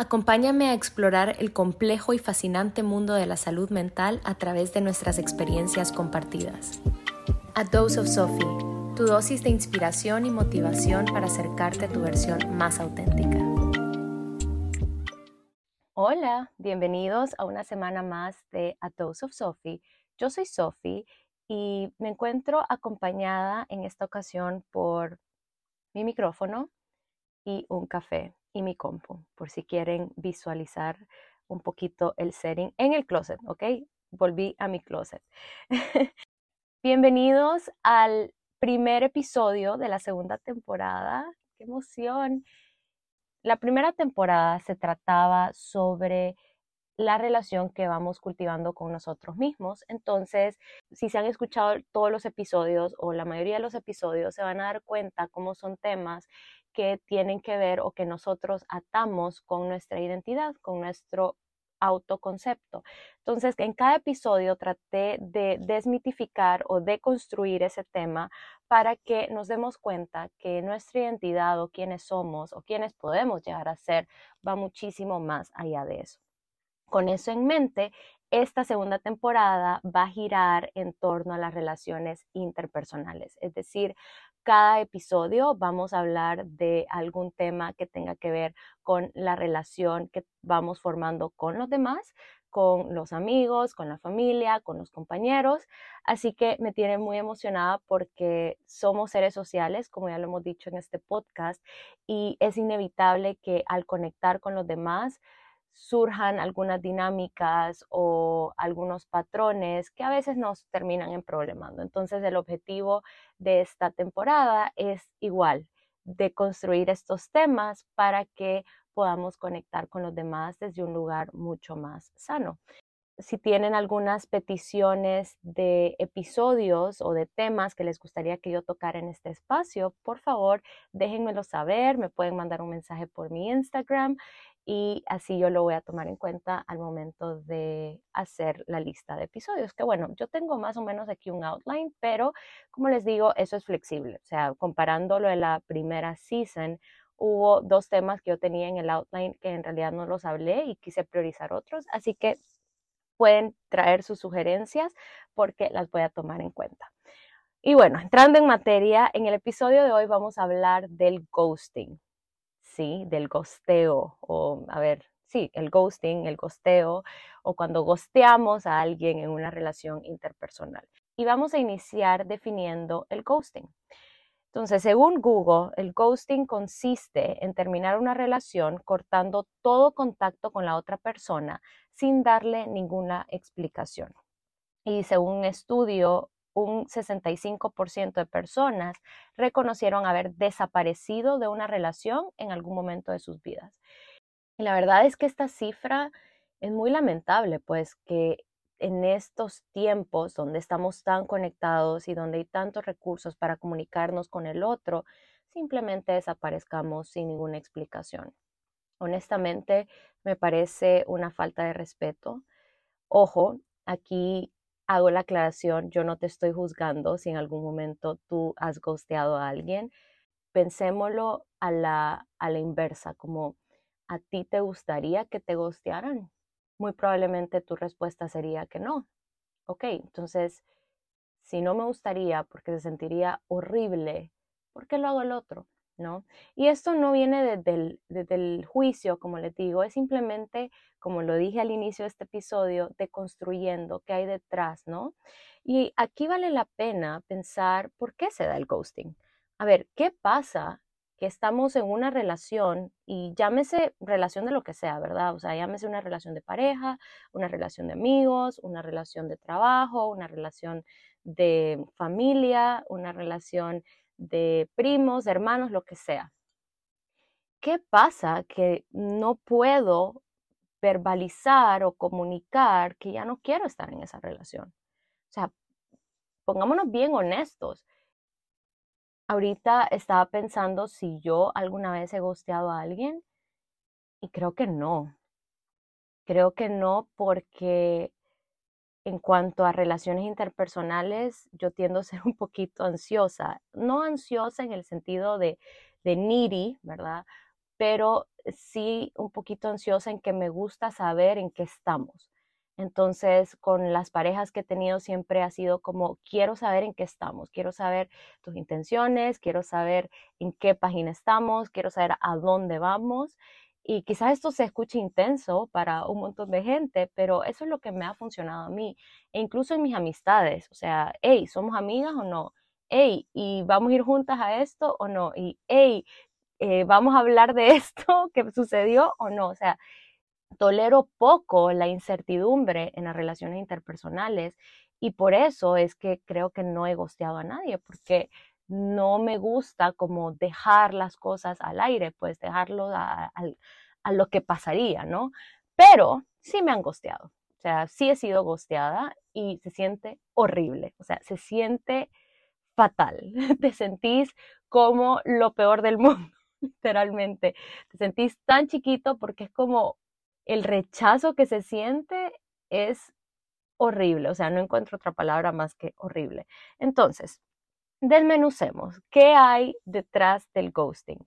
Acompáñame a explorar el complejo y fascinante mundo de la salud mental a través de nuestras experiencias compartidas. A Dose of Sophie, tu dosis de inspiración y motivación para acercarte a tu versión más auténtica. Hola, bienvenidos a una semana más de A Dose of Sophie. Yo soy Sophie y me encuentro acompañada en esta ocasión por mi micrófono y un café y mi compu, por si quieren visualizar un poquito el setting en el closet, ¿ok? Volví a mi closet. Bienvenidos al primer episodio de la segunda temporada. ¡Qué emoción! La primera temporada se trataba sobre la relación que vamos cultivando con nosotros mismos. Entonces, si se han escuchado todos los episodios o la mayoría de los episodios, se van a dar cuenta cómo son temas que tienen que ver o que nosotros atamos con nuestra identidad, con nuestro autoconcepto. Entonces, en cada episodio traté de desmitificar o deconstruir ese tema para que nos demos cuenta que nuestra identidad o quiénes somos o quiénes podemos llegar a ser va muchísimo más allá de eso. Con eso en mente, esta segunda temporada va a girar en torno a las relaciones interpersonales, es decir, cada episodio vamos a hablar de algún tema que tenga que ver con la relación que vamos formando con los demás, con los amigos, con la familia, con los compañeros. Así que me tiene muy emocionada porque somos seres sociales, como ya lo hemos dicho en este podcast, y es inevitable que al conectar con los demás, surjan algunas dinámicas o algunos patrones que a veces nos terminan en problemando. Entonces el objetivo de esta temporada es igual, de construir estos temas para que podamos conectar con los demás desde un lugar mucho más sano. Si tienen algunas peticiones de episodios o de temas que les gustaría que yo tocara en este espacio, por favor déjenmelo saber, me pueden mandar un mensaje por mi Instagram y así yo lo voy a tomar en cuenta al momento de hacer la lista de episodios. Que bueno, yo tengo más o menos aquí un outline, pero como les digo, eso es flexible. O sea, comparándolo de la primera season, hubo dos temas que yo tenía en el outline que en realidad no los hablé y quise priorizar otros, así que pueden traer sus sugerencias porque las voy a tomar en cuenta. Y bueno, entrando en materia, en el episodio de hoy vamos a hablar del ghosting. ¿Sí? Del gosteo, o a ver, sí, el ghosting, el gosteo, o cuando gosteamos a alguien en una relación interpersonal. Y vamos a iniciar definiendo el ghosting. Entonces, según Google, el ghosting consiste en terminar una relación cortando todo contacto con la otra persona sin darle ninguna explicación. Y según un estudio un 65% de personas reconocieron haber desaparecido de una relación en algún momento de sus vidas. Y la verdad es que esta cifra es muy lamentable, pues que en estos tiempos donde estamos tan conectados y donde hay tantos recursos para comunicarnos con el otro, simplemente desaparezcamos sin ninguna explicación. Honestamente, me parece una falta de respeto. Ojo, aquí hago la aclaración, yo no te estoy juzgando si en algún momento tú has ghosteado a alguien. Pensémoslo a la, a la inversa, como a ti te gustaría que te ghostearan. Muy probablemente tu respuesta sería que no. Ok, entonces, si no me gustaría porque se sentiría horrible, ¿por qué lo hago el otro? Y esto no viene desde el, desde el juicio, como les digo, es simplemente como lo dije al inicio de este episodio, de construyendo qué hay detrás, ¿no? Y aquí vale la pena pensar por qué se da el ghosting. A ver, ¿qué pasa que estamos en una relación y llámese relación de lo que sea, ¿verdad? O sea, llámese una relación de pareja, una relación de amigos, una relación de trabajo, una relación de familia, una relación de primos, hermanos, lo que sea. ¿Qué pasa que no puedo verbalizar o comunicar que ya no quiero estar en esa relación. O sea, pongámonos bien honestos. Ahorita estaba pensando si yo alguna vez he gosteado a alguien y creo que no. Creo que no porque en cuanto a relaciones interpersonales, yo tiendo a ser un poquito ansiosa. No ansiosa en el sentido de, de needy, ¿verdad? pero sí un poquito ansiosa en que me gusta saber en qué estamos. Entonces, con las parejas que he tenido siempre ha sido como, quiero saber en qué estamos, quiero saber tus intenciones, quiero saber en qué página estamos, quiero saber a dónde vamos. Y quizás esto se escuche intenso para un montón de gente, pero eso es lo que me ha funcionado a mí. E incluso en mis amistades, o sea, hey, ¿somos amigas o no? Hey, ¿y vamos a ir juntas a esto o no? Y hey, eh, ¿vamos a hablar de esto que sucedió o no? O sea, tolero poco la incertidumbre en las relaciones interpersonales y por eso es que creo que no he gosteado a nadie, porque no me gusta como dejar las cosas al aire, pues dejarlo a, lo que pasaría, ¿no? Pero sí me han gosteado, o sea, sí he sido gosteada y se siente horrible, o sea, se siente fatal, te sentís como lo peor del mundo, literalmente, te sentís tan chiquito porque es como el rechazo que se siente es horrible, o sea, no encuentro otra palabra más que horrible. Entonces, desmenucemos, ¿qué hay detrás del ghosting?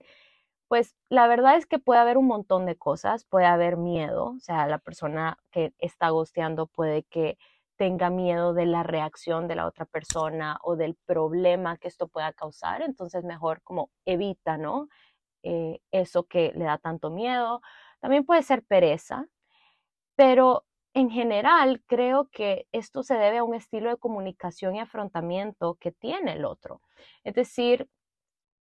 Pues la verdad es que puede haber un montón de cosas, puede haber miedo, o sea, la persona que está ghosteando puede que tenga miedo de la reacción de la otra persona o del problema que esto pueda causar, entonces mejor como evita, ¿no? Eh, eso que le da tanto miedo. También puede ser pereza, pero en general creo que esto se debe a un estilo de comunicación y afrontamiento que tiene el otro. Es decir,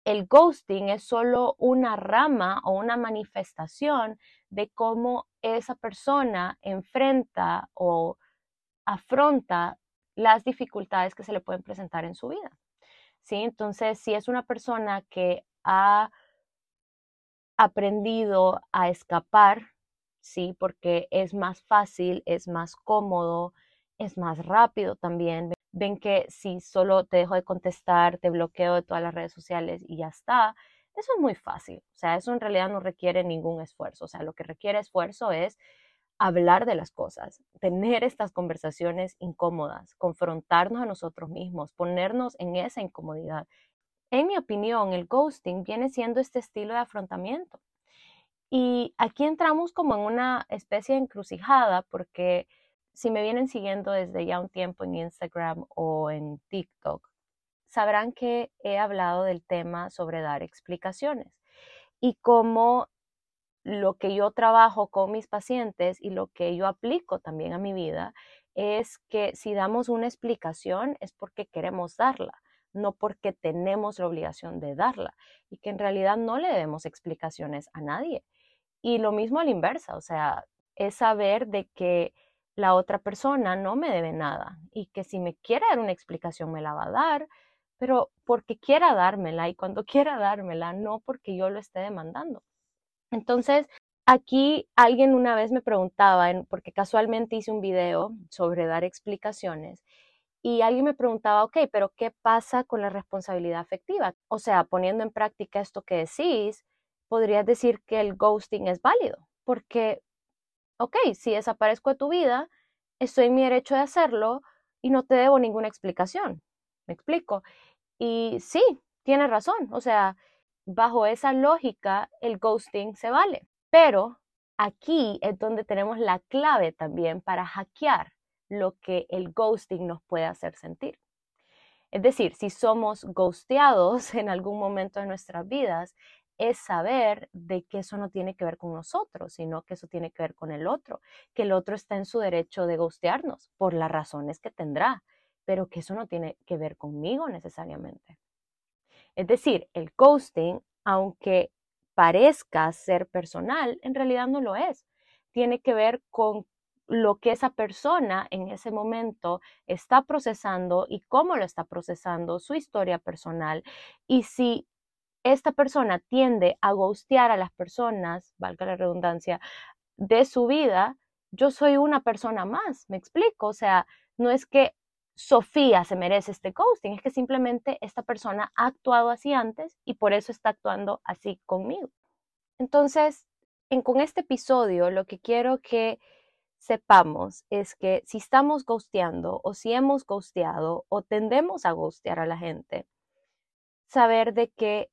el ghosting es solo una rama o una manifestación de cómo esa persona enfrenta o afronta las dificultades que se le pueden presentar en su vida. ¿Sí? Entonces, si es una persona que ha aprendido a escapar, ¿sí? Porque es más fácil, es más cómodo, es más rápido también. Ven que si solo te dejo de contestar, te bloqueo de todas las redes sociales y ya está, eso es muy fácil. O sea, eso en realidad no requiere ningún esfuerzo. O sea, lo que requiere esfuerzo es hablar de las cosas, tener estas conversaciones incómodas, confrontarnos a nosotros mismos, ponernos en esa incomodidad, en mi opinión, el ghosting viene siendo este estilo de afrontamiento. Y aquí entramos como en una especie de encrucijada porque si me vienen siguiendo desde ya un tiempo en Instagram o en TikTok, sabrán que he hablado del tema sobre dar explicaciones y cómo lo que yo trabajo con mis pacientes y lo que yo aplico también a mi vida es que si damos una explicación es porque queremos darla no porque tenemos la obligación de darla y que en realidad no le debemos explicaciones a nadie. Y lo mismo a la inversa, o sea, es saber de que la otra persona no me debe nada y que si me quiere dar una explicación me la va a dar, pero porque quiera dármela y cuando quiera dármela, no porque yo lo esté demandando. Entonces, aquí alguien una vez me preguntaba, porque casualmente hice un video sobre dar explicaciones y alguien me preguntaba, ok, pero ¿qué pasa con la responsabilidad afectiva? O sea, poniendo en práctica esto que decís, podrías decir que el ghosting es válido, porque, ok, si desaparezco de tu vida, estoy en mi derecho de hacerlo y no te debo ninguna explicación. ¿Me explico? Y sí, tiene razón. O sea, bajo esa lógica, el ghosting se vale. Pero aquí es donde tenemos la clave también para hackear lo que el ghosting nos puede hacer sentir. Es decir, si somos ghosteados en algún momento de nuestras vidas, es saber de que eso no tiene que ver con nosotros, sino que eso tiene que ver con el otro, que el otro está en su derecho de ghostearnos por las razones que tendrá, pero que eso no tiene que ver conmigo necesariamente. Es decir, el ghosting, aunque parezca ser personal, en realidad no lo es. Tiene que ver con lo que esa persona en ese momento está procesando y cómo lo está procesando, su historia personal. Y si esta persona tiende a ghostear a las personas, valga la redundancia, de su vida, yo soy una persona más, me explico. O sea, no es que Sofía se merece este ghosting, es que simplemente esta persona ha actuado así antes y por eso está actuando así conmigo. Entonces, en, con este episodio, lo que quiero que sepamos es que si estamos ghosteando o si hemos ghosteado o tendemos a ghostear a la gente, saber de que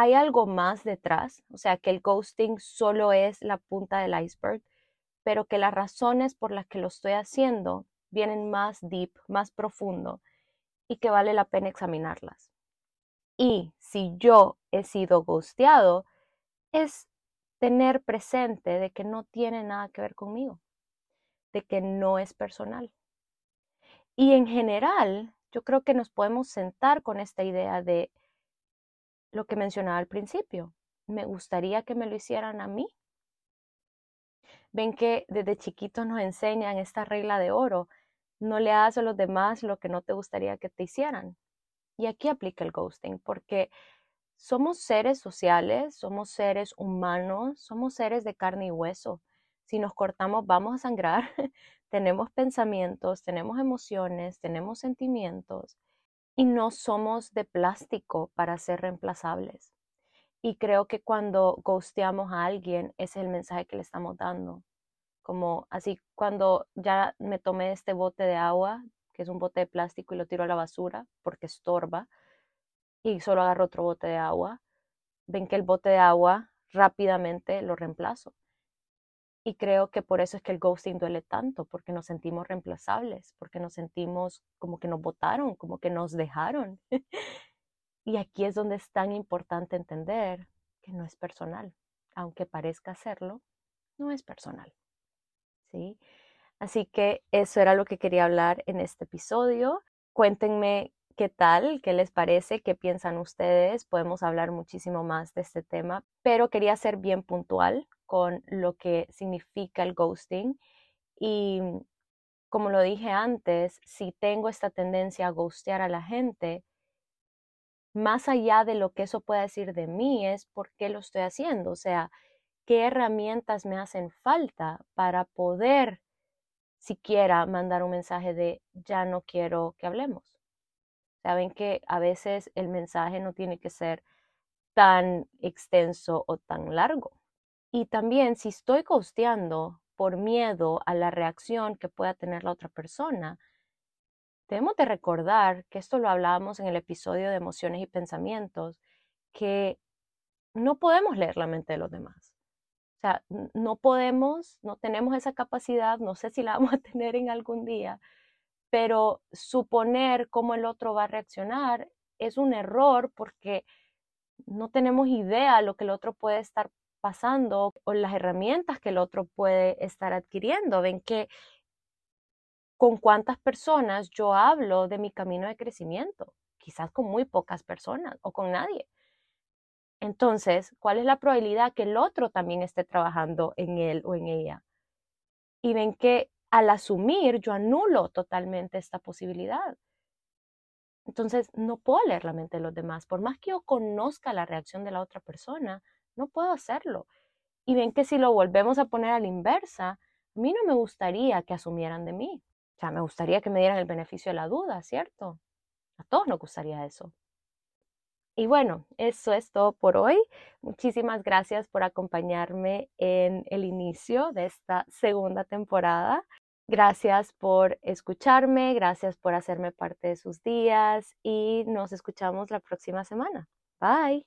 hay algo más detrás, o sea, que el ghosting solo es la punta del iceberg, pero que las razones por las que lo estoy haciendo vienen más deep, más profundo y que vale la pena examinarlas. Y si yo he sido ghosteado, es tener presente de que no tiene nada que ver conmigo, de que no es personal. Y en general, yo creo que nos podemos sentar con esta idea de lo que mencionaba al principio. Me gustaría que me lo hicieran a mí. Ven que desde chiquitos nos enseñan esta regla de oro. No le hagas a los demás lo que no te gustaría que te hicieran. Y aquí aplica el ghosting, porque somos seres sociales, somos seres humanos, somos seres de carne y hueso. Si nos cortamos, vamos a sangrar. tenemos pensamientos, tenemos emociones, tenemos sentimientos y no somos de plástico para ser reemplazables. Y creo que cuando ghosteamos a alguien, ese es el mensaje que le estamos dando. Como así, cuando ya me tomé este bote de agua, que es un bote de plástico, y lo tiro a la basura porque estorba, y solo agarro otro bote de agua, ven que el bote de agua rápidamente lo reemplazo. Y creo que por eso es que el ghosting duele tanto, porque nos sentimos reemplazables, porque nos sentimos como que nos votaron, como que nos dejaron. y aquí es donde es tan importante entender que no es personal. Aunque parezca serlo, no es personal. ¿Sí? Así que eso era lo que quería hablar en este episodio. Cuéntenme qué tal, qué les parece, qué piensan ustedes. Podemos hablar muchísimo más de este tema, pero quería ser bien puntual con lo que significa el ghosting. Y como lo dije antes, si tengo esta tendencia a ghostear a la gente, más allá de lo que eso pueda decir de mí, es por qué lo estoy haciendo. O sea, qué herramientas me hacen falta para poder siquiera mandar un mensaje de ya no quiero que hablemos. Saben que a veces el mensaje no tiene que ser tan extenso o tan largo. Y también si estoy costeando por miedo a la reacción que pueda tener la otra persona, debemos de recordar que esto lo hablábamos en el episodio de emociones y pensamientos, que no podemos leer la mente de los demás. O sea, no podemos, no tenemos esa capacidad, no sé si la vamos a tener en algún día, pero suponer cómo el otro va a reaccionar es un error porque no tenemos idea de lo que el otro puede estar pasando o las herramientas que el otro puede estar adquiriendo. Ven que con cuántas personas yo hablo de mi camino de crecimiento, quizás con muy pocas personas o con nadie. Entonces, ¿cuál es la probabilidad que el otro también esté trabajando en él o en ella? Y ven que al asumir yo anulo totalmente esta posibilidad. Entonces, no puedo leer la mente de los demás. Por más que yo conozca la reacción de la otra persona, no puedo hacerlo. Y ven que si lo volvemos a poner a la inversa, a mí no me gustaría que asumieran de mí. O sea, me gustaría que me dieran el beneficio de la duda, ¿cierto? A todos nos gustaría eso. Y bueno, eso es todo por hoy. Muchísimas gracias por acompañarme en el inicio de esta segunda temporada. Gracias por escucharme, gracias por hacerme parte de sus días y nos escuchamos la próxima semana. Bye.